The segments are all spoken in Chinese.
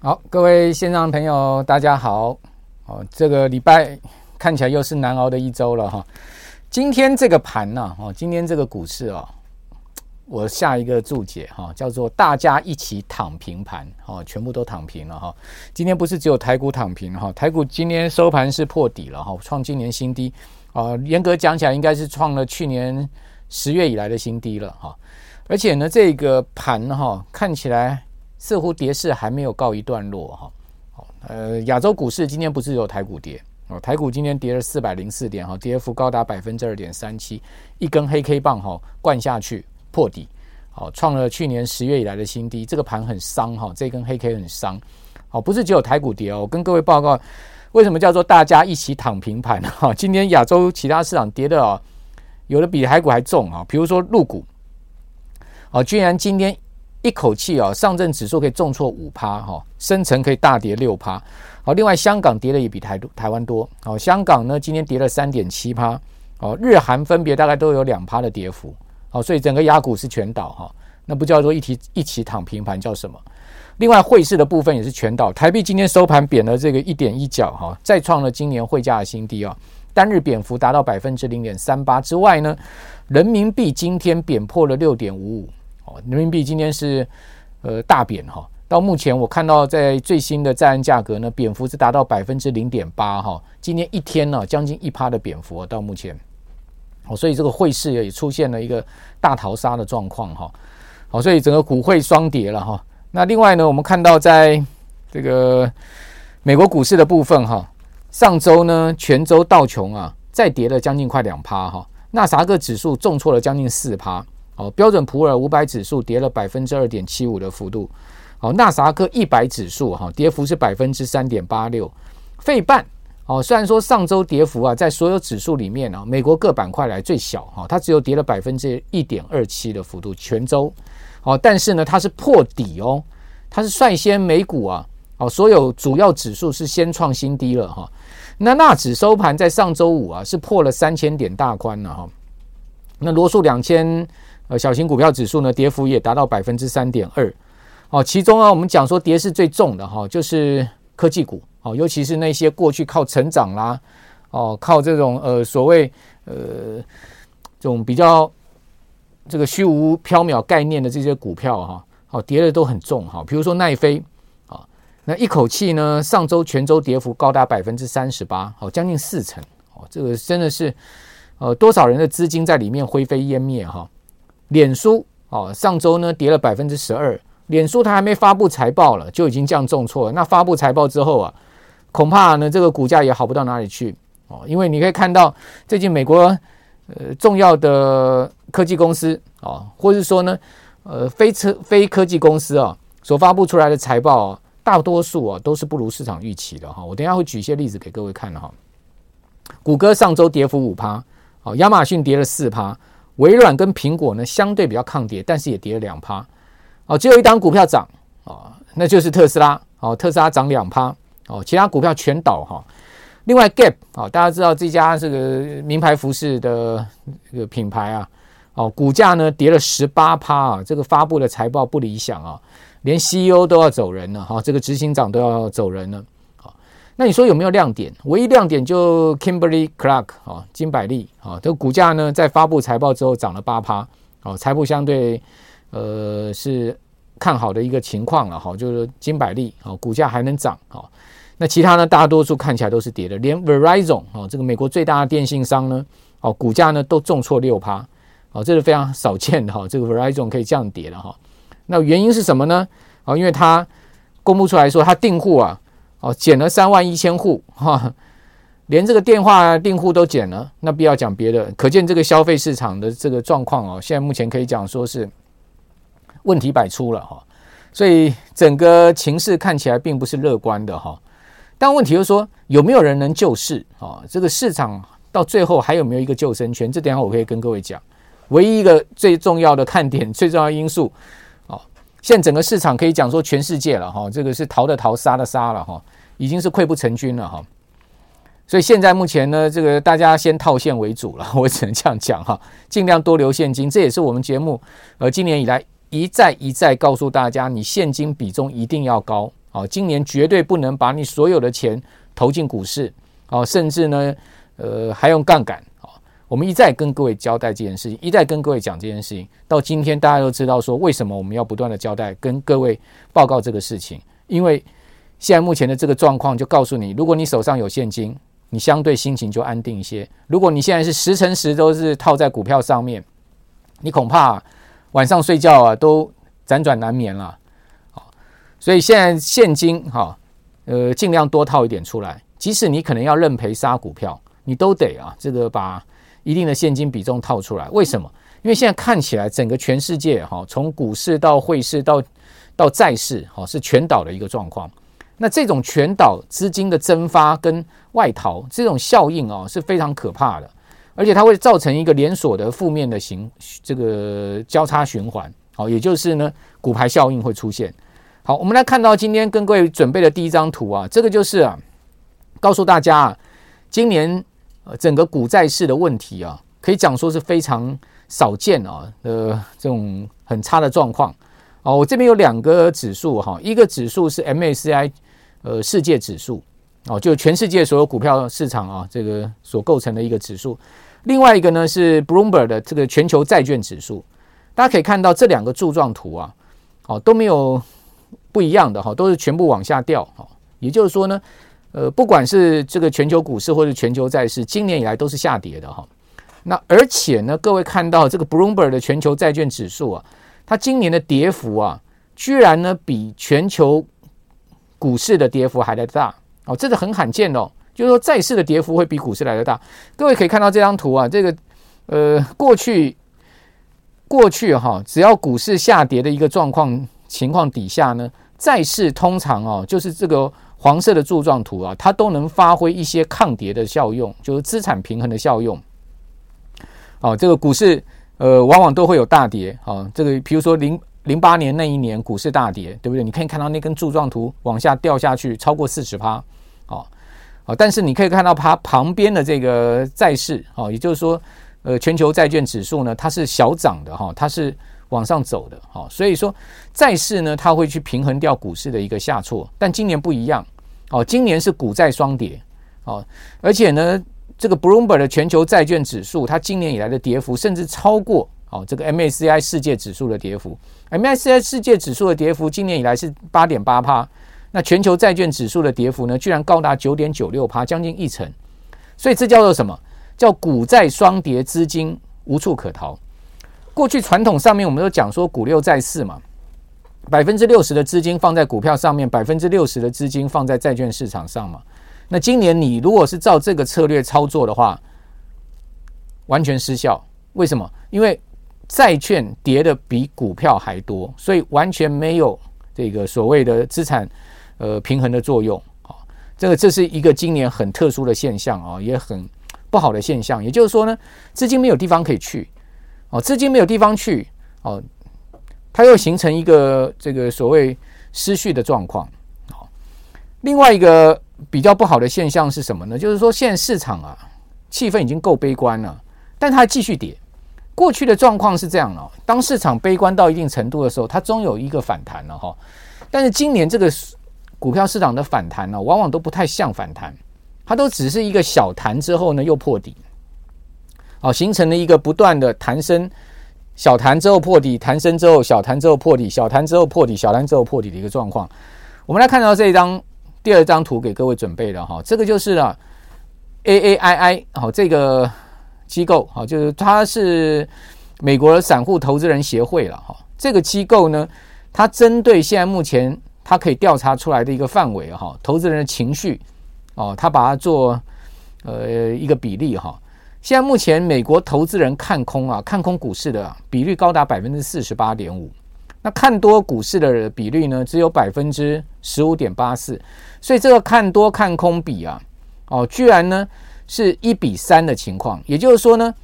好，各位线上朋友，大家好。哦，这个礼拜看起来又是难熬的一周了哈。今天这个盘呢，哦，今天这个股市啊，我下一个注解哈，叫做大家一起躺平盘，哦，全部都躺平了哈。今天不是只有台股躺平哈，台股今天收盘是破底了哈，创今年新低啊。严格讲起来，应该是创了去年十月以来的新低了哈。而且呢，这个盘哈，看起来。似乎跌势还没有告一段落哈，呃，亚洲股市今天不是有台股跌哦，台股今天跌了四百零四点哈，跌幅高达百分之二点三七，一根黑 K 棒哈灌下去破底，好创了去年十月以来的新低，这个盘很伤哈，这根黑 K 很伤，好不是只有台股跌哦，我跟各位报告为什么叫做大家一起躺平盘哈，今天亚洲其他市场跌的啊，有的比台股还重啊，比如说陆股，哦，居然今天。一口气啊，上证指数可以重挫五趴哈，深成可以大跌六趴。好，另外香港跌的也比台台湾多。好，香港呢今天跌了三点七趴。哦，日韩分别大概都有两趴的跌幅。好，所以整个亚股是全倒哈，那不叫做一起一起躺平盘叫什么？另外汇市的部分也是全倒，台币今天收盘贬了这个一点一角哈，再创了今年汇价的新低啊，单日贬幅达到百分之零点三八之外呢，人民币今天贬破了六点五五。人民币今天是呃大贬哈，到目前我看到在最新的在岸价格呢，贬幅是达到百分之零点八哈。今天一天呢，将近一趴的贬幅到目前，好，所以这个汇市也出现了一个大逃杀的状况哈。好，所以整个股汇双跌了哈。那另外呢，我们看到在这个美国股市的部分哈，上周呢全周道琼啊再跌了将近快两趴哈，纳萨克指数重挫了将近四趴。哦，标准普尔五百指数跌了百分之二点七五的幅度。好，纳萨克一百指数哈，跌幅是百分之三点八六。费半哦，虽然说上周跌幅啊，在所有指数里面啊，美国各板块来最小哈，它只有跌了百分之一点二七的幅度，全周。哦，但是呢，它是破底哦，它是率先美股啊，哦，所有主要指数是先创新低了哈。那纳指收盘在上周五啊，是破了三千点大关了哈。那罗素两千。呃，小型股票指数呢，跌幅也达到百分之三点二。哦，其中啊，我们讲说跌势最重的哈，就是科技股哦，尤其是那些过去靠成长啦，哦，靠这种呃所谓呃这种比较这个虚无缥缈概念的这些股票哈，好跌的都很重哈。比如说奈飞啊，那一口气呢，上周全周跌幅高达百分之三十八，好将近四成哦，这个真的是呃多少人的资金在里面灰飞烟灭哈。脸书哦，上周呢跌了百分之十二。脸书它还没发布财报了，就已经这样重挫。那发布财报之后啊，恐怕呢这个股价也好不到哪里去哦。因为你可以看到最近美国呃重要的科技公司啊，或是说呢呃非车非科技公司啊所发布出来的财报，大多数啊都是不如市场预期的哈。我等下会举一些例子给各位看哈。谷歌上周跌幅五趴，哦，亚马逊跌了四趴。微软跟苹果呢相对比较抗跌，但是也跌了两趴，哦，只有一档股票涨，哦，那就是特斯拉，哦，特斯拉涨两趴，哦，其他股票全倒哈。另外，Gap，哦，大家知道这家这个名牌服饰的这个品牌啊，哦，股价呢跌了十八趴啊，这个发布的财报不理想啊，连 CEO 都要走人了哈，这个执行长都要走人了。那你说有没有亮点？唯一亮点就 Kimberly Clark 啊，金百利啊，这个股价呢在发布财报之后涨了八趴，哦，财报相对呃是看好的一个情况了哈，就是金百利啊股价还能涨啊。那其他呢大多数看起来都是跌的，连 Verizon 啊这个美国最大的电信商呢，哦股价呢都重挫六趴，哦这是非常少见的哈，这个 Verizon 可以这样跌的哈。那原因是什么呢？啊，因为它公布出来说它订户啊。哦，减了三万一千户哈，连这个电话订户都减了，那不要讲别的，可见这个消费市场的这个状况哦，现在目前可以讲说是问题百出了哈，所以整个情势看起来并不是乐观的哈。但问题就是说，有没有人能救市啊？这个市场到最后还有没有一个救生圈？这点我可以跟各位讲，唯一一个最重要的看点、最重要的因素。现在整个市场可以讲说全世界了哈，这个是逃的逃，杀的杀了哈，已经是溃不成军了哈。所以现在目前呢，这个大家先套现为主了，我只能这样讲哈，尽量多留现金。这也是我们节目呃今年以来一再一再告诉大家，你现金比重一定要高哦，今年绝对不能把你所有的钱投进股市，哦，甚至呢，呃，还用杠杆。我们一再跟各位交代这件事情，一再跟各位讲这件事情，到今天大家都知道说，为什么我们要不断的交代，跟各位报告这个事情，因为现在目前的这个状况就告诉你，如果你手上有现金，你相对心情就安定一些；如果你现在是十成十都是套在股票上面，你恐怕晚上睡觉啊都辗转难眠了。好所以现在现金哈，呃，尽量多套一点出来。即使你可能要认赔杀股票，你都得啊，这个把一定的现金比重套出来。为什么？因为现在看起来整个全世界哈，从股市到汇市到到债市哈，是全倒的一个状况。那这种全倒资金的蒸发跟外逃这种效应哦，是非常可怕的，而且它会造成一个连锁的负面的形这个交叉循环。好，也就是呢，骨牌效应会出现。好，我们来看到今天跟各位准备的第一张图啊，这个就是啊，告诉大家啊，今年整个股债市的问题啊，可以讲说是非常少见啊呃这种很差的状况。哦，我这边有两个指数哈，一个指数是 MSCI 呃世界指数哦，就全世界所有股票市场啊这个所构成的一个指数，另外一个呢是 Bloomberg 的这个全球债券指数。大家可以看到这两个柱状图啊，哦都没有。不一样的哈，都是全部往下掉哈。也就是说呢，呃，不管是这个全球股市或者全球债市，今年以来都是下跌的哈。那而且呢，各位看到这个 Bloomberg 的全球债券指数啊，它今年的跌幅啊，居然呢比全球股市的跌幅还来大哦，这个很罕见哦。就是说，债市的跌幅会比股市来得大。各位可以看到这张图啊，这个呃，过去过去哈，只要股市下跌的一个状况。情况底下呢，债市通常哦，就是这个黄色的柱状图啊，它都能发挥一些抗跌的效用，就是资产平衡的效用。哦，这个股市呃，往往都会有大跌。哦，这个比如说零零八年那一年股市大跌，对不对？你可以看到那根柱状图往下掉下去超过四十趴。哦，哦，但是你可以看到它旁边的这个债市，哦，也就是说，呃，全球债券指数呢，它是小涨的哈，它是。往上走的，好，所以说债市呢，它会去平衡掉股市的一个下挫，但今年不一样，哦，今年是股债双跌，哦，而且呢，这个 Bloomberg 的全球债券指数，它今年以来的跌幅甚至超过哦这个 MSCI 世界指数的跌幅，MSCI 世界指数的跌幅今年以来是八点八趴，那全球债券指数的跌幅呢，居然高达九点九六趴，将近一成，所以这叫做什么？叫股债双跌，资金无处可逃。过去传统上面，我们都讲说股六债四嘛，百分之六十的资金放在股票上面，百分之六十的资金放在债券市场上嘛。那今年你如果是照这个策略操作的话，完全失效。为什么？因为债券跌的比股票还多，所以完全没有这个所谓的资产呃平衡的作用啊。这个这是一个今年很特殊的现象啊，也很不好的现象。也就是说呢，资金没有地方可以去。哦，资金没有地方去，哦，它又形成一个这个所谓失序的状况。哦，另外一个比较不好的现象是什么呢？就是说现在市场啊，气氛已经够悲观了，但它继续跌。过去的状况是这样哦，当市场悲观到一定程度的时候，它终有一个反弹了哈。但是今年这个股票市场的反弹呢，往往都不太像反弹，它都只是一个小弹之后呢，又破底。好，形成了一个不断的弹升，小弹之后破底，弹升之后小弹之后破底，小弹之后破底，小弹之后破底的一个状况。我们来看到这一张第二张图给各位准备的哈，这个就是啊 AAII 好这个机构好，就是它是美国散户投资人协会了哈。这个机构呢，它针对现在目前它可以调查出来的一个范围哈，投资人的情绪哦，它把它做呃一个比例哈。现在目前美国投资人看空啊，看空股市的比率高达百分之四十八点五，那看多股市的比率呢，只有百分之十五点八四，所以这个看多看空比啊，哦，居然呢是一比三的情况，也就是说呢，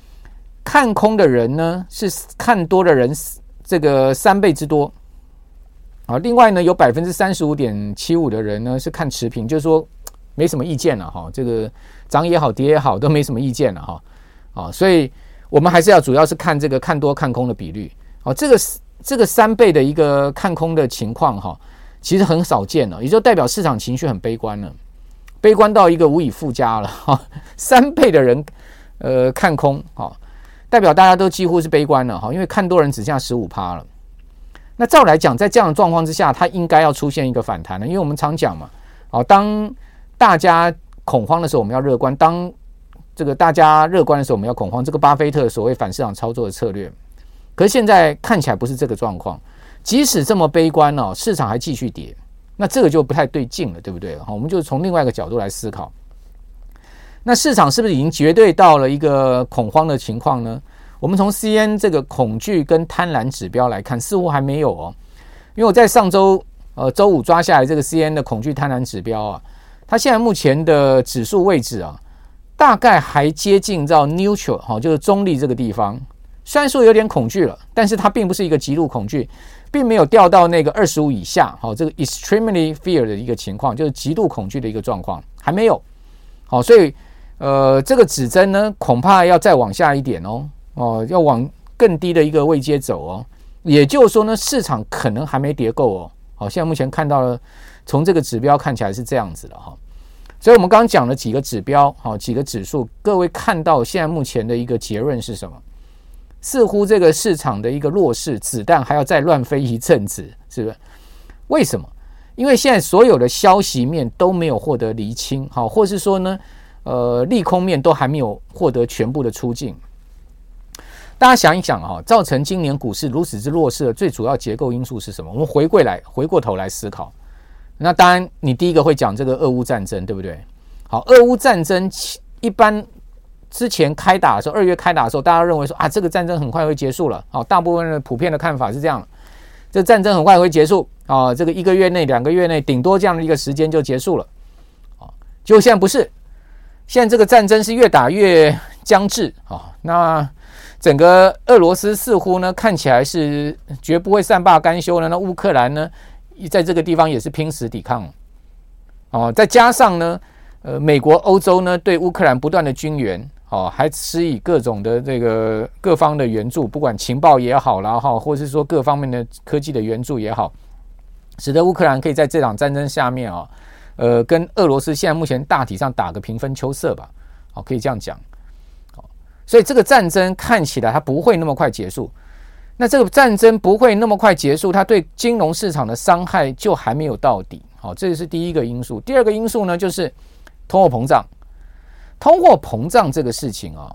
看空的人呢是看多的人这个三倍之多，啊，另外呢有百分之三十五点七五的人呢是看持平，就是说没什么意见了哈，这个。涨也好，跌也好，都没什么意见了哈，啊，所以我们还是要主要是看这个看多看空的比率，哦，这个这个三倍的一个看空的情况哈，其实很少见了，也就代表市场情绪很悲观了，悲观到一个无以复加了哈。三倍的人呃看空哈，代表大家都几乎是悲观了哈，因为看多人只剩下十五趴了。那照来讲，在这样的状况之下，它应该要出现一个反弹了，因为我们常讲嘛，哦，当大家恐慌的时候，我们要乐观；当这个大家乐观的时候，我们要恐慌。这个巴菲特所谓反市场操作的策略，可是现在看起来不是这个状况。即使这么悲观哦，市场还继续跌，那这个就不太对劲了，对不对？好，我们就从另外一个角度来思考，那市场是不是已经绝对到了一个恐慌的情况呢？我们从 C N 这个恐惧跟贪婪指标来看，似乎还没有哦。因为我在上周呃周五抓下来这个 C N 的恐惧贪婪指标啊，它现在目前的指数位置啊，大概还接近到 neutral 哈，就是中立这个地方。虽然说有点恐惧了，但是它并不是一个极度恐惧。并没有掉到那个二十五以下，好，这个 extremely fear 的一个情况，就是极度恐惧的一个状况，还没有，好，所以呃，这个指针呢，恐怕要再往下一点哦，哦，要往更低的一个位阶走哦，也就是说呢，市场可能还没跌够哦，好，现在目前看到了，从这个指标看起来是这样子的哈，所以我们刚刚讲了几个指标，好，几个指数，各位看到现在目前的一个结论是什么？似乎这个市场的一个弱势，子弹还要再乱飞一阵子，是不是？为什么？因为现在所有的消息面都没有获得厘清，好，或是说呢，呃，利空面都还没有获得全部的出境。大家想一想啊，造成今年股市如此之弱势的最主要结构因素是什么？我们回过来，回过头来思考。那当然，你第一个会讲这个俄乌战争，对不对？好，俄乌战争一般。之前开打的时候，二月开打的时候，大家认为说啊，这个战争很快会结束了。好，大部分人普遍的看法是这样，这战争很快会结束啊，这个一个月内、两个月内，顶多这样的一个时间就结束了。啊，结果现在不是，现在这个战争是越打越僵滞啊。那整个俄罗斯似乎呢，看起来是绝不会善罢甘休了。那乌克兰呢，在这个地方也是拼死抵抗。哦，再加上呢，呃，美国、欧洲呢，对乌克兰不断的军援。哦，还施以各种的这个各方的援助，不管情报也好啦，哈，或是说各方面的科技的援助也好，使得乌克兰可以在这场战争下面啊，呃，跟俄罗斯现在目前大体上打个平分秋色吧，好，可以这样讲。好，所以这个战争看起来它不会那么快结束。那这个战争不会那么快结束，它对金融市场的伤害就还没有到底。好，这是第一个因素。第二个因素呢，就是通货膨胀。通货膨胀这个事情啊，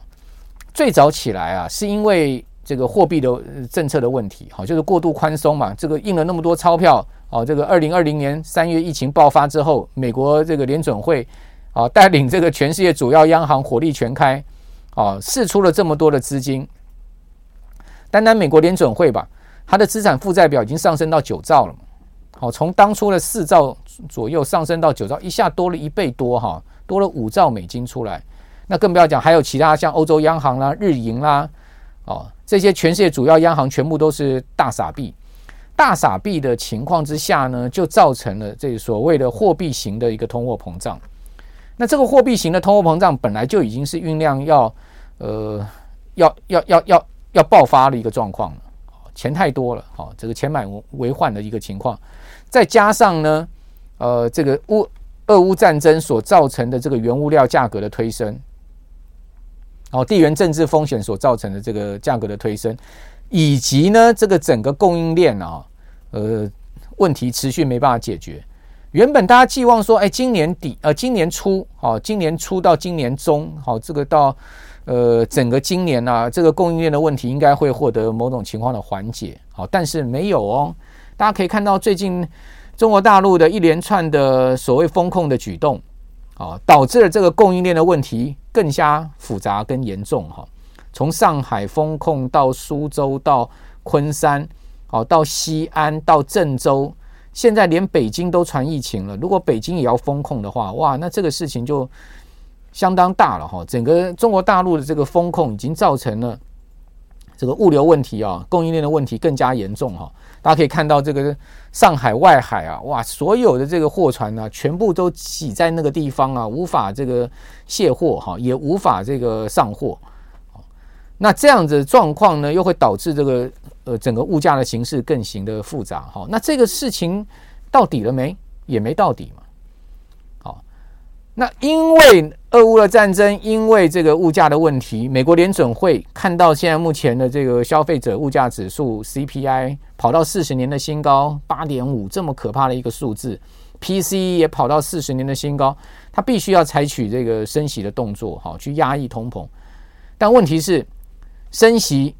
最早起来啊，是因为这个货币的政策的问题，好，就是过度宽松嘛。这个印了那么多钞票，哦，这个二零二零年三月疫情爆发之后，美国这个联准会啊，带领这个全世界主要央行火力全开，啊，释出了这么多的资金。单单美国联准会吧，它的资产负债表已经上升到九兆了嘛，好，从当初的四兆左右上升到九兆，一下多了一倍多哈。多了五兆美金出来，那更不要讲，还有其他像欧洲央行啦、日银啦，哦，这些全世界主要央行全部都是大傻币，大傻币的情况之下呢，就造成了这所谓的货币型的一个通货膨胀。那这个货币型的通货膨胀本来就已经是酝酿要呃要要要要要爆发的一个状况了，钱太多了，好，这个钱买为患的一个情况，再加上呢，呃，这个乌。俄乌战争所造成的这个原物料价格的推升，哦，地缘政治风险所造成的这个价格的推升，以及呢，这个整个供应链啊，呃，问题持续没办法解决。原本大家寄望说，哎，今年底，呃，今年初，好，今年初到今年中，好，这个到呃整个今年啊，这个供应链的问题应该会获得某种情况的缓解，好，但是没有哦。大家可以看到最近。中国大陆的一连串的所谓风控的举动，啊，导致了这个供应链的问题更加复杂跟严重哈。从上海封控到苏州到昆山，哦，到西安到郑州，现在连北京都传疫情了。如果北京也要封控的话，哇，那这个事情就相当大了哈。整个中国大陆的这个风控已经造成了这个物流问题啊，供应链的问题更加严重哈。大家可以看到这个上海外海啊，哇，所有的这个货船呢、全部都挤在那个地方啊，无法这个卸货哈，也无法这个上货。那这样子状况呢，又会导致这个呃整个物价的形势更形的复杂哈。那这个事情到底了没？也没到底嘛。好，那因为俄乌的战争，因为这个物价的问题，美国联准会看到现在目前的这个消费者物价指数 CPI 跑到四十年的新高八点五，这么可怕的一个数字，PCE 也跑到四十年的新高，它必须要采取这个升息的动作，哈，去压抑通膨。但问题是，升息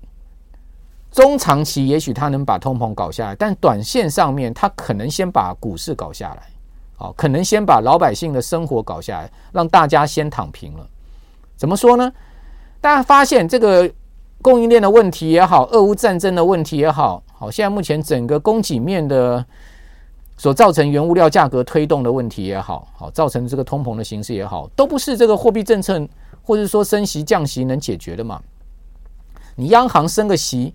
中长期也许它能把通膨搞下来，但短线上面它可能先把股市搞下来，哦，可能先把老百姓的生活搞下来，让大家先躺平了。怎么说呢？大家发现这个供应链的问题也好，俄乌战争的问题也好，好，现在目前整个供给面的所造成原物料价格推动的问题也好，好，造成这个通膨的形势也好，都不是这个货币政策。或者说升息降息能解决的嘛？你央行升个息，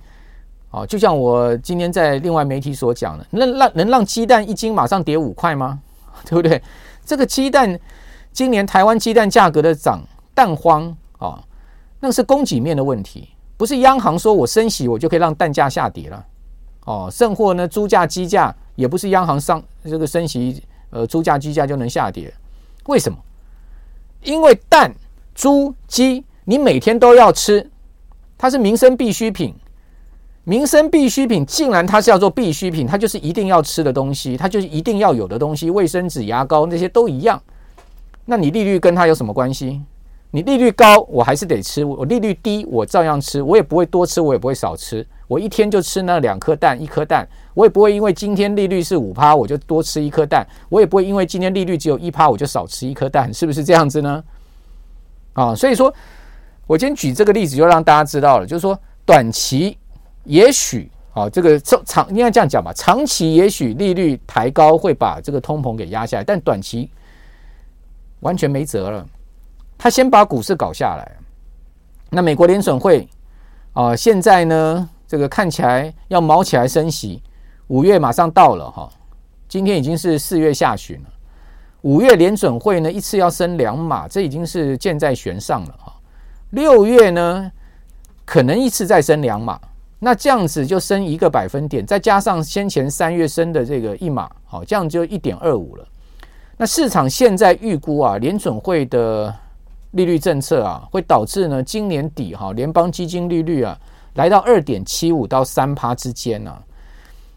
啊，就像我今天在另外媒体所讲的，能让能让鸡蛋一斤马上跌五块吗？对不对？这个鸡蛋今年台湾鸡蛋价格的涨蛋荒啊，那是供给面的问题，不是央行说我升息我就可以让蛋价下跌了哦。甚或呢，猪价鸡价也不是央行上这个升息，呃，猪价鸡价就能下跌？为什么？因为蛋。猪鸡，你每天都要吃，它是民生必需品。民生必需品，竟然它是要做必需品，它就是一定要吃的东西，它就是一定要有的东西。卫生纸、牙膏那些都一样。那你利率跟它有什么关系？你利率高，我还是得吃；我利率低，我照样吃。我也不会多吃，我也不会少吃。我一天就吃那两颗蛋，一颗蛋。我也不会因为今天利率是五趴，我就多吃一颗蛋。我也不会因为今天利率只有一趴，我就少吃一颗蛋。是不是这样子呢？啊，所以说，我今天举这个例子，就让大家知道了，就是说，短期也许啊，这个长应该这样讲吧，长期也许利率抬高会把这个通膨给压下来，但短期完全没辙了，他先把股市搞下来。那美国联准会啊，现在呢，这个看起来要卯起来升息，五月马上到了哈，今天已经是四月下旬了。五月联准会呢，一次要升两码，这已经是箭在弦上了哈。六月呢，可能一次再升两码，那这样子就升一个百分点，再加上先前三月升的这个一码，好，这样就一点二五了。那市场现在预估啊，联准会的利率政策啊，会导致呢今年底哈联邦基金利率啊来到二点七五到三趴之间呢。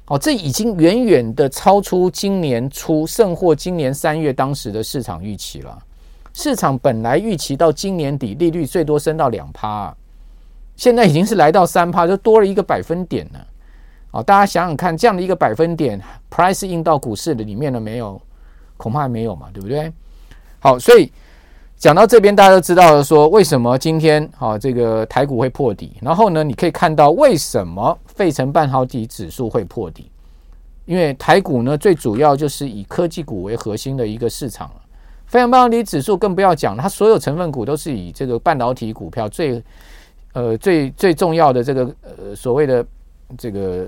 哦，这已经远远的超出今年初，甚或今年三月当时的市场预期了。市场本来预期到今年底利率最多升到两趴，现在已经是来到三趴，就多了一个百分点了。哦，大家想想看，这样的一个百分点，price 印到股市的里面了没有？恐怕没有嘛，对不对？好，所以。讲到这边，大家都知道了，说为什么今天啊这个台股会破底？然后呢，你可以看到为什么费城半导体指数会破底？因为台股呢，最主要就是以科技股为核心的一个市场。费城半导体指数更不要讲，它所有成分股都是以这个半导体股票最呃最最重要的这个呃所谓的这个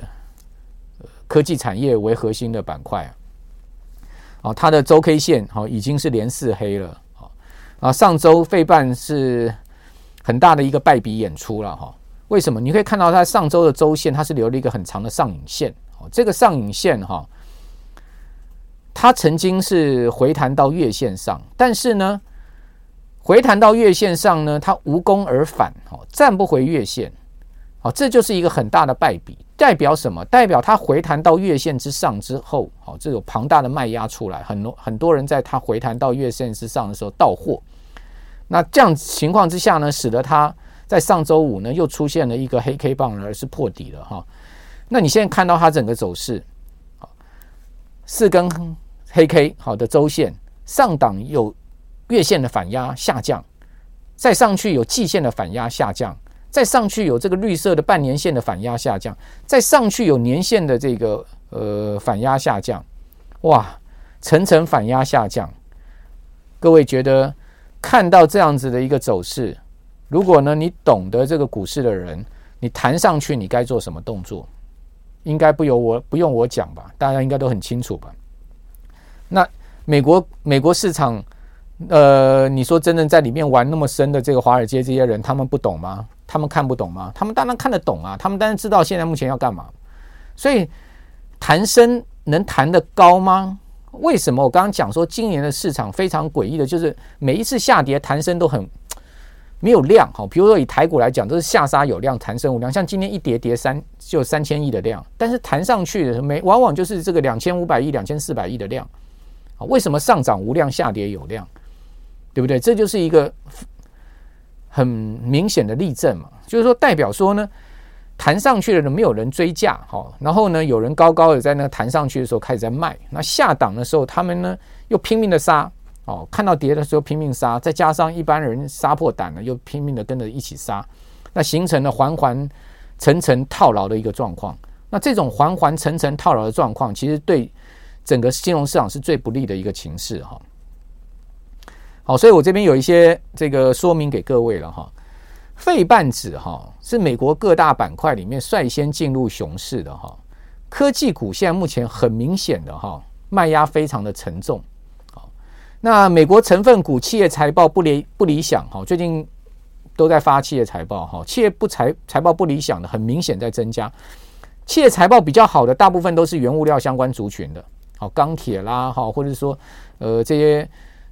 科技产业为核心的板块啊。它的周 K 线好已经是连四黑了。啊，上周费半是很大的一个败笔演出了哈。为什么？你可以看到它上周的周线，它是留了一个很长的上影线。哦，这个上影线哈，它曾经是回弹到月线上，但是呢，回弹到月线上呢，它无功而返，哦，站不回月线。好，这就是一个很大的败笔，代表什么？代表它回弹到月线之上之后，好，这有庞大的卖压出来，很多很多人在它回弹到月线之上的时候到货。那这样情况之下呢，使得它在上周五呢又出现了一个黑 K 棒，而是破底了哈。那你现在看到它整个走势，好，四根黑 K 好的周线上档有月线的反压下降，再上去有季线的反压下降。再上去有这个绿色的半年线的反压下降，再上去有年线的这个呃反压下降，哇，层层反压下降。各位觉得看到这样子的一个走势，如果呢你懂得这个股市的人，你弹上去你该做什么动作？应该不由我不用我讲吧？大家应该都很清楚吧？那美国美国市场，呃，你说真正在里面玩那么深的这个华尔街这些人，他们不懂吗？他们看不懂吗？他们当然看得懂啊！他们当然知道现在目前要干嘛。所以弹升能弹得高吗？为什么我刚刚讲说今年的市场非常诡异的，就是每一次下跌弹升都很没有量。好，比如说以台股来讲，都是下杀有量，弹升无量。像今天一跌跌三就三千亿的量，但是弹上去的时候没往往就是这个两千五百亿、两千四百亿的量。为什么上涨无量，下跌有量？对不对？这就是一个很明显的例证嘛，就是说代表说呢。弹上去的人没有人追价，好，然后呢，有人高高的在那弹上去的时候开始在卖，那下档的时候他们呢又拼命的杀，哦，看到跌的时候拼命杀，再加上一般人杀破胆了，又拼命的跟着一起杀，那形成了环环层层套牢的一个状况。那这种环环层层套牢的状况，其实对整个金融市场是最不利的一个情势哈。好，所以我这边有一些这个说明给各位了哈。费半指哈是美国各大板块里面率先进入熊市的哈，科技股现在目前很明显的哈卖压非常的沉重，好，那美国成分股企业财报不理不理想哈，最近都在发企业财报哈，企业不财财报不理想的很明显在增加，企业财报比较好的大部分都是原物料相关族群的，好，钢铁啦哈，或者说呃这些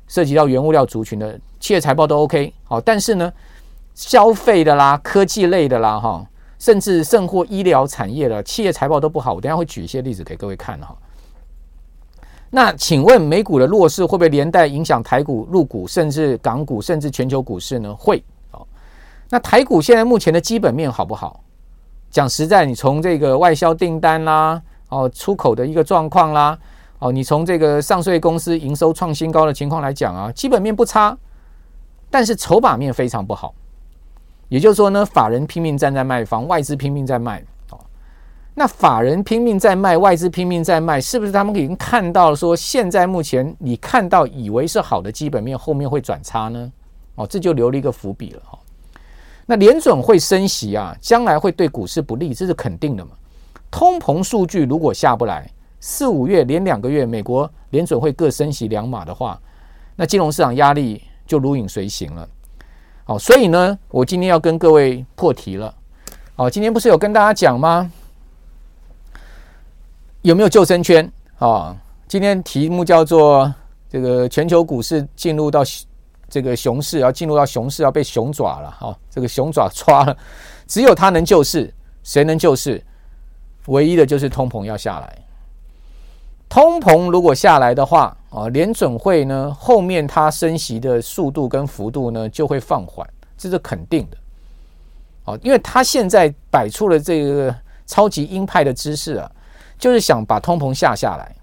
涉及到原物料族群的企业财报都 OK 好，但是呢。消费的啦，科技类的啦，哈，甚至甚或医疗产业的企业财报都不好。我等下会举一些例子给各位看哈。那请问美股的弱势会不会连带影响台股、入股，甚至港股，甚至全球股市呢？会。哦，那台股现在目前的基本面好不好？讲实在，你从这个外销订单啦，哦，出口的一个状况啦，哦，你从这个上市公司营收创新高的情况来讲啊，基本面不差，但是筹码面非常不好。也就是说呢，法人拼命站在卖方，外资拼命在卖。哦，那法人拼命在卖，外资拼命在卖，是不是他们已经看到说，现在目前你看到以为是好的基本面，后面会转差呢？哦，这就留了一个伏笔了哈。那联准会升息啊，将来会对股市不利，这是肯定的嘛。通膨数据如果下不来，四五月连两个月美国联准会各升息两码的话，那金融市场压力就如影随形了。好，所以呢，我今天要跟各位破题了。好，今天不是有跟大家讲吗？有没有救生圈？啊，今天题目叫做这个全球股市进入到这个熊市，要进入到熊市，要被熊爪了。好，这个熊爪抓了，只有他能救市，谁能救市？唯一的就是通膨要下来。通膨如果下来的话，啊，联准会呢后面它升息的速度跟幅度呢就会放缓，这是肯定的。啊，因为他现在摆出了这个超级鹰派的姿势啊，就是想把通膨下下来。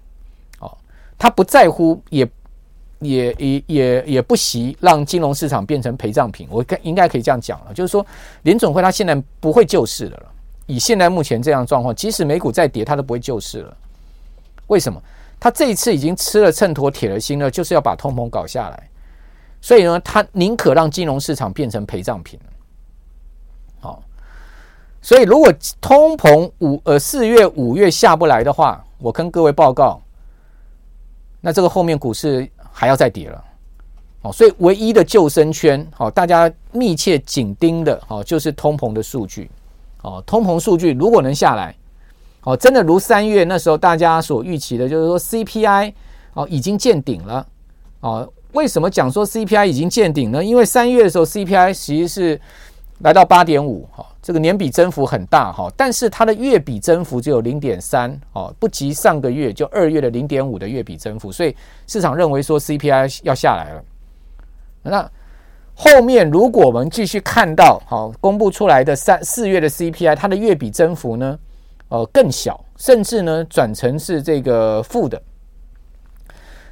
哦，他不在乎，也也也也也不惜让金融市场变成陪葬品。我该应该可以这样讲了，就是说联准会他现在不会救市的了。以现在目前这样状况，即使美股再跌，他都不会救市了。为什么？他这一次已经吃了秤砣铁了心了，就是要把通膨搞下来。所以呢，他宁可让金融市场变成陪葬品。好，所以如果通膨五呃四月五月下不来的话，我跟各位报告，那这个后面股市还要再跌了。哦，所以唯一的救生圈，好，大家密切紧盯的，好，就是通膨的数据。哦，通膨数据如果能下来。哦，真的如三月那时候大家所预期的，就是说 CPI 哦已经见顶了。哦，为什么讲说 CPI 已经见顶呢？因为三月的时候 CPI 其实是来到八点五，哈，这个年比增幅很大，哈，但是它的月比增幅只有零点三，哦，不及上个月就二月的零点五的月比增幅，所以市场认为说 CPI 要下来了。那后面如果我们继续看到，好，公布出来的三四月的 CPI，它的月比增幅呢？呃，更小，甚至呢转成是这个负的，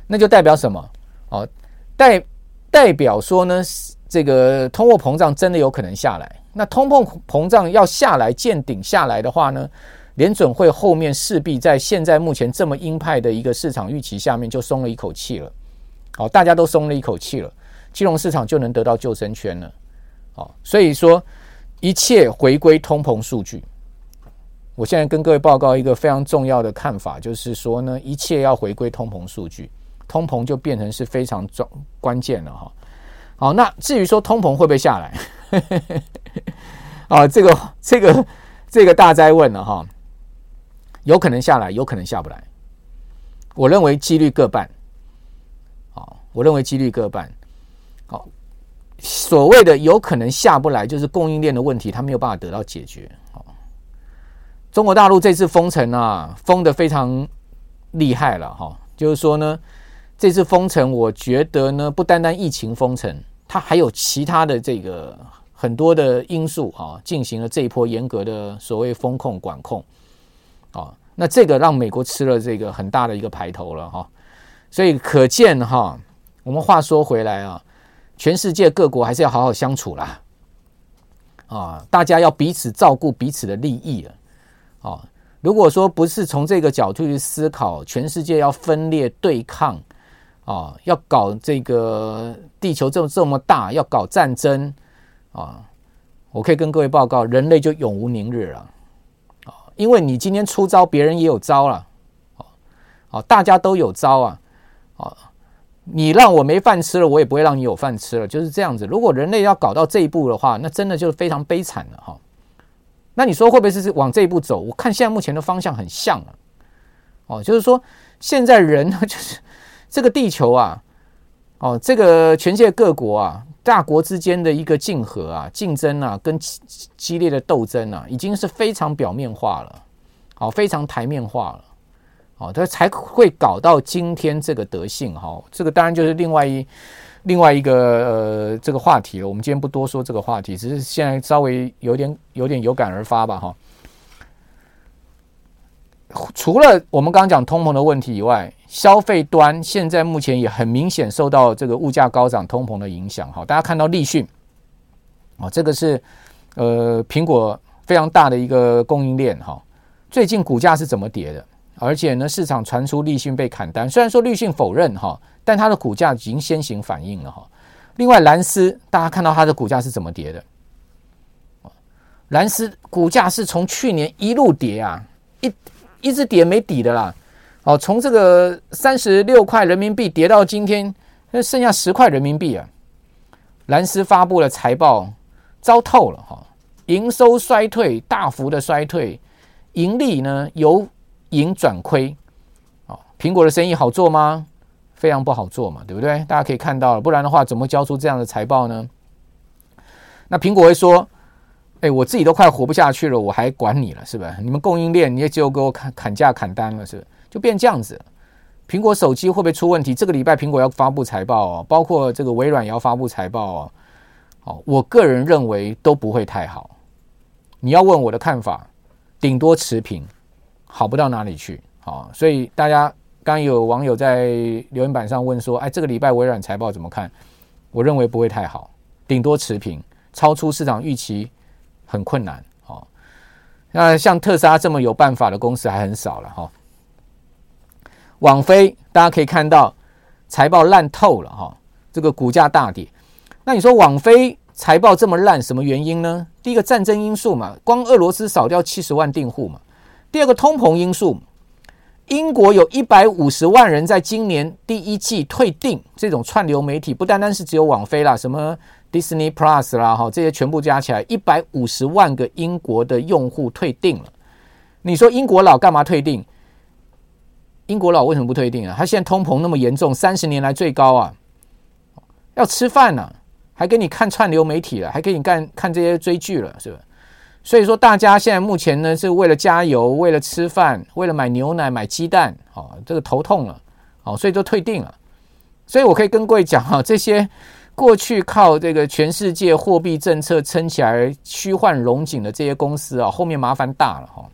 那就代表什么？哦，代代表说呢，这个通货膨胀真的有可能下来。那通货膨胀要下来见顶下来的话呢，联准会后面势必在现在目前这么鹰派的一个市场预期下面就松了一口气了。哦，大家都松了一口气了，金融市场就能得到救生圈了。哦，所以说一切回归通膨数据。我现在跟各位报告一个非常重要的看法，就是说呢，一切要回归通膨数据，通膨就变成是非常重关键了哈。好，那至于说通膨会不会下来？啊，这个这个这个大哉问了哈，有可能下来，有可能下不来。我认为几率各半。好，我认为几率各半。好，所谓的有可能下不来，就是供应链的问题，它没有办法得到解决。中国大陆这次封城啊，封得非常厉害了哈。就是说呢，这次封城，我觉得呢，不单单疫情封城，它还有其他的这个很多的因素啊，进行了这一波严格的所谓封控管控啊。那这个让美国吃了这个很大的一个排头了哈。所以可见哈，我们话说回来啊，全世界各国还是要好好相处啦，啊，大家要彼此照顾彼此的利益了，啊，如果说不是从这个角度去思考，全世界要分裂对抗，啊，要搞这个地球这么这么大，要搞战争，啊，我可以跟各位报告，人类就永无宁日了，啊，因为你今天出招，别人也有招了，啊，大家都有招啊。啊，你让我没饭吃了，我也不会让你有饭吃了，就是这样子。如果人类要搞到这一步的话，那真的就是非常悲惨了哈。那你说会不会是往这一步走？我看现在目前的方向很像了。哦，就是说现在人呢，就是这个地球啊，哦，这个全世界各国啊，大国之间的一个竞合啊、竞争啊，跟激烈的斗争啊，已经是非常表面化了，好，非常台面化了。哦，他才会搞到今天这个德性哈。这个当然就是另外一另外一个呃这个话题了。我们今天不多说这个话题，只是现在稍微有点有点有感而发吧哈。除了我们刚刚讲通膨的问题以外，消费端现在目前也很明显受到这个物价高涨、通膨的影响哈。大家看到立讯啊，这个是呃苹果非常大的一个供应链哈，最近股价是怎么跌的？而且呢，市场传出立讯被砍单，虽然说立讯否认哈，但它的股价已经先行反应了哈。另外，蓝思大家看到它的股价是怎么跌的？蓝思股价是从去年一路跌啊，一一直跌没底的啦。哦，从这个三十六块人民币跌到今天，那剩下十块人民币啊。蓝思发布了财报，糟透了哈，营收衰退，大幅的衰退，盈利呢由盈转亏，哦，苹果的生意好做吗？非常不好做嘛，对不对？大家可以看到了，不然的话怎么交出这样的财报呢？那苹果会说：“哎，我自己都快活不下去了，我还管你了，是吧？你们供应链你也只有给我砍砍价砍单了，是吧？就变这样子。苹果手机会不会出问题？这个礼拜苹果要发布财报哦，包括这个微软也要发布财报哦。哦，我个人认为都不会太好。你要问我的看法，顶多持平。”好不到哪里去，好，所以大家刚有网友在留言板上问说：“哎，这个礼拜微软财报怎么看？”我认为不会太好，顶多持平，超出市场预期很困难。好，那像特斯拉这么有办法的公司还很少了哈。网飞大家可以看到财报烂透了哈，这个股价大跌。那你说网飞财报这么烂，什么原因呢？第一个战争因素嘛，光俄罗斯少掉七十万订户嘛。第二个通膨因素，英国有一百五十万人在今年第一季退订这种串流媒体，不单单是只有网飞啦，什么 Disney Plus 啦，哈，这些全部加起来一百五十万个英国的用户退订了。你说英国佬干嘛退订？英国佬为什么不退订啊？他现在通膨那么严重，三十年来最高啊，要吃饭呢，还给你看串流媒体了，还给你干看这些追剧了，是吧？所以说，大家现在目前呢，是为了加油，为了吃饭，为了买牛奶、买鸡蛋，哦，这个头痛了，哦，所以都退订了。所以我可以跟各位讲哈，这些过去靠这个全世界货币政策撑起来虚幻荣景的这些公司啊，后面麻烦大了哈，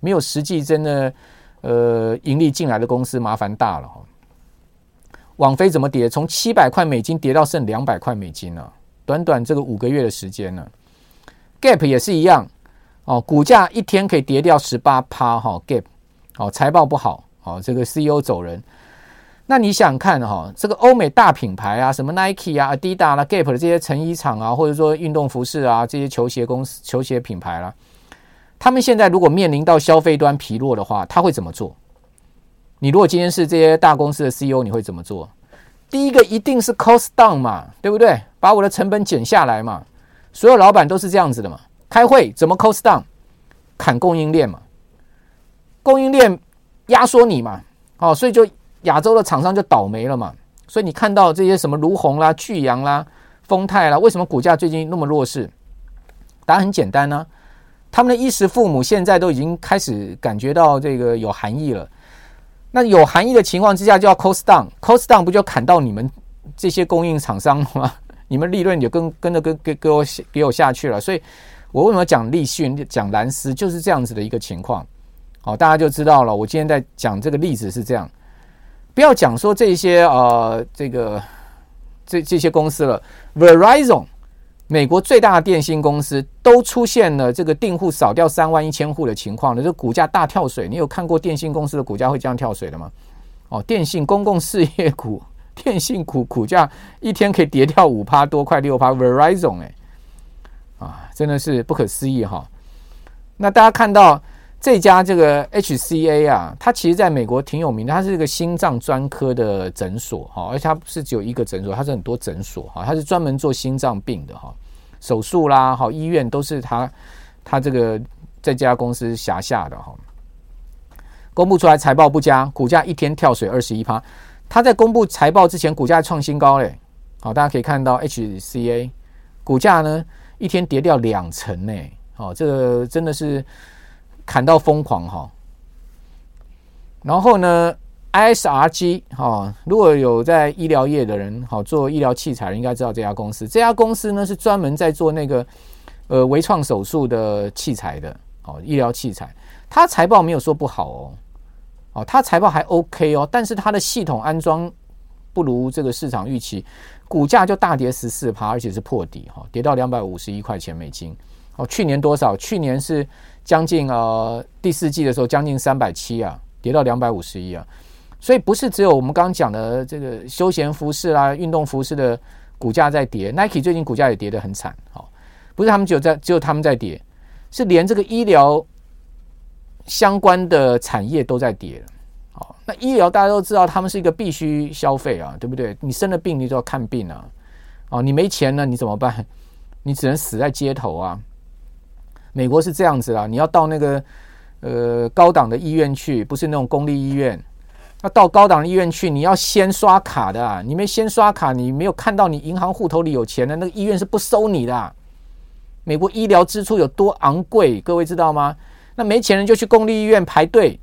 没有实际真的呃盈利进来的公司麻烦大了哈。网飞怎么跌？从七百块美金跌到剩两百块美金了，短短这个五个月的时间呢。Gap 也是一样。哦，股价一天可以跌掉十八趴哈，Gap，哦，财报不好，哦，这个 CEO 走人，那你想看哈，这个欧美大品牌啊，什么 Nike 啊、Adidas 啦、Gap 的这些成衣厂啊，或者说运动服饰啊，这些球鞋公司、球鞋品牌啦，他们现在如果面临到消费端疲弱的话，他会怎么做？你如果今天是这些大公司的 CEO，你会怎么做？第一个一定是 cost down 嘛，对不对？把我的成本减下来嘛，所有老板都是这样子的嘛。开会怎么 cost down？砍供应链嘛，供应链压缩你嘛，哦，所以就亚洲的厂商就倒霉了嘛。所以你看到这些什么儒鸿啦、巨阳啦、丰泰啦，为什么股价最近那么弱势？答案很简单呢、他们的衣食父母现在都已经开始感觉到这个有含义了。那有含义的情况之下，就要 cost down，cost down 不就砍到你们这些供应厂商了吗？你们利润就跟跟着跟给给我给我下去了。所以我为什么讲立讯、讲蓝思，就是这样子的一个情况。好，大家就知道了。我今天在讲这个例子是这样，不要讲说这些呃这个这这些公司了，Verizon。美国最大的电信公司都出现了这个订户少掉三万一千户的情况了，这股价大跳水。你有看过电信公司的股价会这样跳水的吗？哦，电信公共事业股、电信股股价一天可以跌掉五趴多，快六趴。Verizon 哎，啊，真的是不可思议哈。那大家看到这家这个 HCA 啊，它其实在美国挺有名的，它是一个心脏专科的诊所哈，而且它不是只有一个诊所，它是很多诊所哈，它是专门做心脏病的哈。手术啦，好医院都是他他这个这家公司辖下的哈。公布出来财报不佳，股价一天跳水二十一趴。他在公布财报之前，股价创新高嘞。好，大家可以看到 HCA 股价呢一天跌掉两成呢。好，这个真的是砍到疯狂哈。然后呢？ISRG 哈，如果有在医疗业的人，好做医疗器材的，应该知道这家公司。这家公司呢是专门在做那个呃微创手术的器材的，哦，医疗器材。它财报没有说不好哦，哦，它财报还 OK 哦，但是它的系统安装不如这个市场预期，股价就大跌十四趴，而且是破底哈，跌到两百五十一块钱美金。哦，去年多少？去年是将近呃第四季的时候将近三百七啊，跌到两百五十一啊。所以不是只有我们刚刚讲的这个休闲服饰啦、运动服饰的股价在跌，Nike 最近股价也跌得很惨。好，不是他们只有在只有他们在跌，是连这个医疗相关的产业都在跌了。好，那医疗大家都知道，他们是一个必须消费啊，对不对？你生了病，你就要看病啊。哦，你没钱了，你怎么办？你只能死在街头啊。美国是这样子啊，你要到那个呃高档的医院去，不是那种公立医院。那到高档医院去，你要先刷卡的啊！你没先刷卡，你没有看到你银行户头里有钱的，那个医院是不收你的啊。美国医疗支出有多昂贵，各位知道吗？那没钱人就去公立医院排队，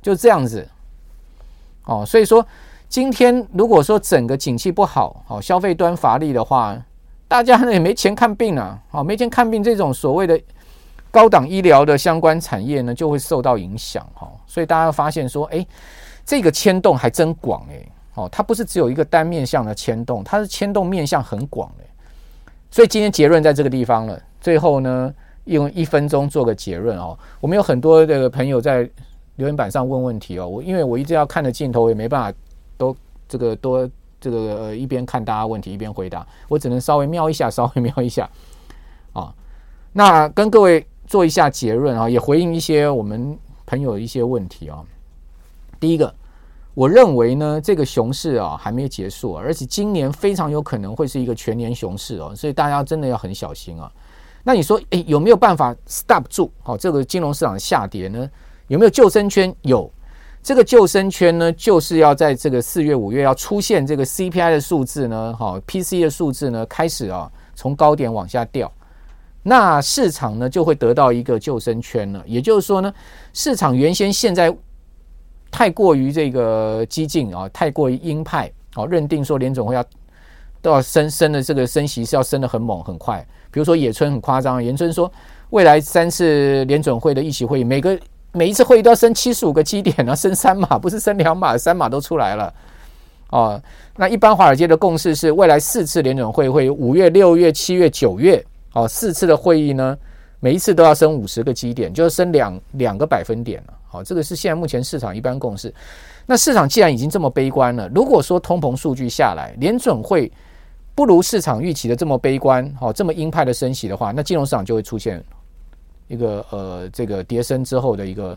就这样子。哦，所以说今天如果说整个景气不好，哦，消费端乏力的话，大家呢也没钱看病啊，哦，没钱看病，这种所谓的高档医疗的相关产业呢就会受到影响哈。所以大家发现说，哎。这个牵动还真广诶，哦，它不是只有一个单面向的牵动，它是牵动面向很广诶。所以今天结论在这个地方了。最后呢，用一分钟做个结论哦。我们有很多的朋友在留言板上问问题哦，我因为我一直要看着镜头，也没办法都这个多这个一边看大家问题一边回答，我只能稍微瞄一下，稍微瞄一下啊。那跟各位做一下结论啊，也回应一些我们朋友的一些问题啊。第一个，我认为呢，这个熊市啊还没结束，而且今年非常有可能会是一个全年熊市哦，所以大家真的要很小心啊。那你说，诶，有没有办法 stop 住好这个金融市场下跌呢？有没有救生圈？有，这个救生圈呢，就是要在这个四月、五月要出现这个 CPI 的数字呢，好 PC 的数字呢，开始啊从高点往下掉，那市场呢就会得到一个救生圈了。也就是说呢，市场原先现在。太过于这个激进啊，太过于鹰派好，认定说联总会要都要升升的这个升息是要升得很猛很快。比如说野村很夸张，野村说未来三次联准会的议息会议，每个每一次会议都要升七十五个基点啊，升三码不是升两码，三码都出来了哦。那一般华尔街的共识是，未来四次联准会会五月、六月、七月、九月哦，四次的会议呢，每一次都要升五十个基点，就是升两两个百分点了。好，这个是现在目前市场一般共识。那市场既然已经这么悲观了，如果说通膨数据下来，联准会不如市场预期的这么悲观，好，这么鹰派的升息的话，那金融市场就会出现一个呃这个跌升之后的一个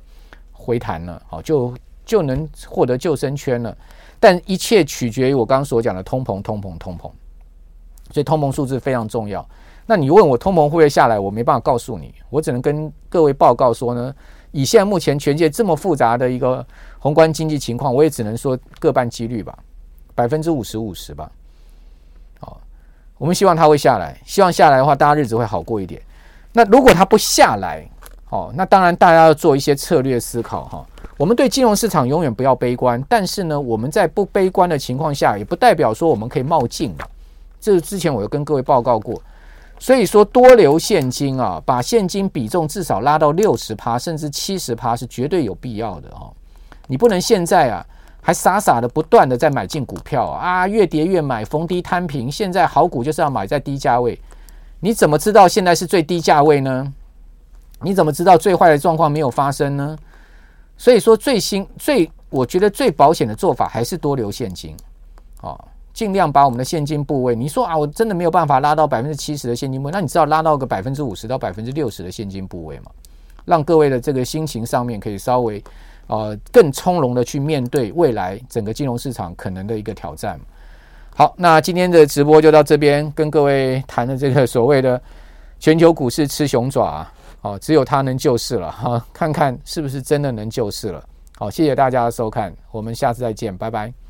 回弹了，好，就就能获得救生圈了。但一切取决于我刚刚所讲的通膨，通膨，通膨。所以通膨数字非常重要。那你问我通膨会不会下来，我没办法告诉你，我只能跟各位报告说呢。以现在目前全界这么复杂的一个宏观经济情况，我也只能说各半几率吧，百分之五十五十吧。我们希望它会下来，希望下来的话，大家日子会好过一点。那如果它不下来，哦，那当然大家要做一些策略思考哈。我们对金融市场永远不要悲观，但是呢，我们在不悲观的情况下，也不代表说我们可以冒进。这之前我有跟各位报告过。所以说，多留现金啊，把现金比重至少拉到六十趴，甚至七十趴是绝对有必要的哦。你不能现在啊，还傻傻的不断的在买进股票啊，越跌越买，逢低摊平。现在好股就是要买在低价位，你怎么知道现在是最低价位呢？你怎么知道最坏的状况没有发生呢？所以说，最新最我觉得最保险的做法还是多留现金啊。尽量把我们的现金部位，你说啊，我真的没有办法拉到百分之七十的现金部位，那你知道拉到个百分之五十到百分之六十的现金部位吗？让各位的这个心情上面可以稍微呃更从容的去面对未来整个金融市场可能的一个挑战。好，那今天的直播就到这边，跟各位谈的这个所谓的全球股市吃熊爪，哦，只有它能救市了哈，看看是不是真的能救市了。好，谢谢大家的收看，我们下次再见，拜拜。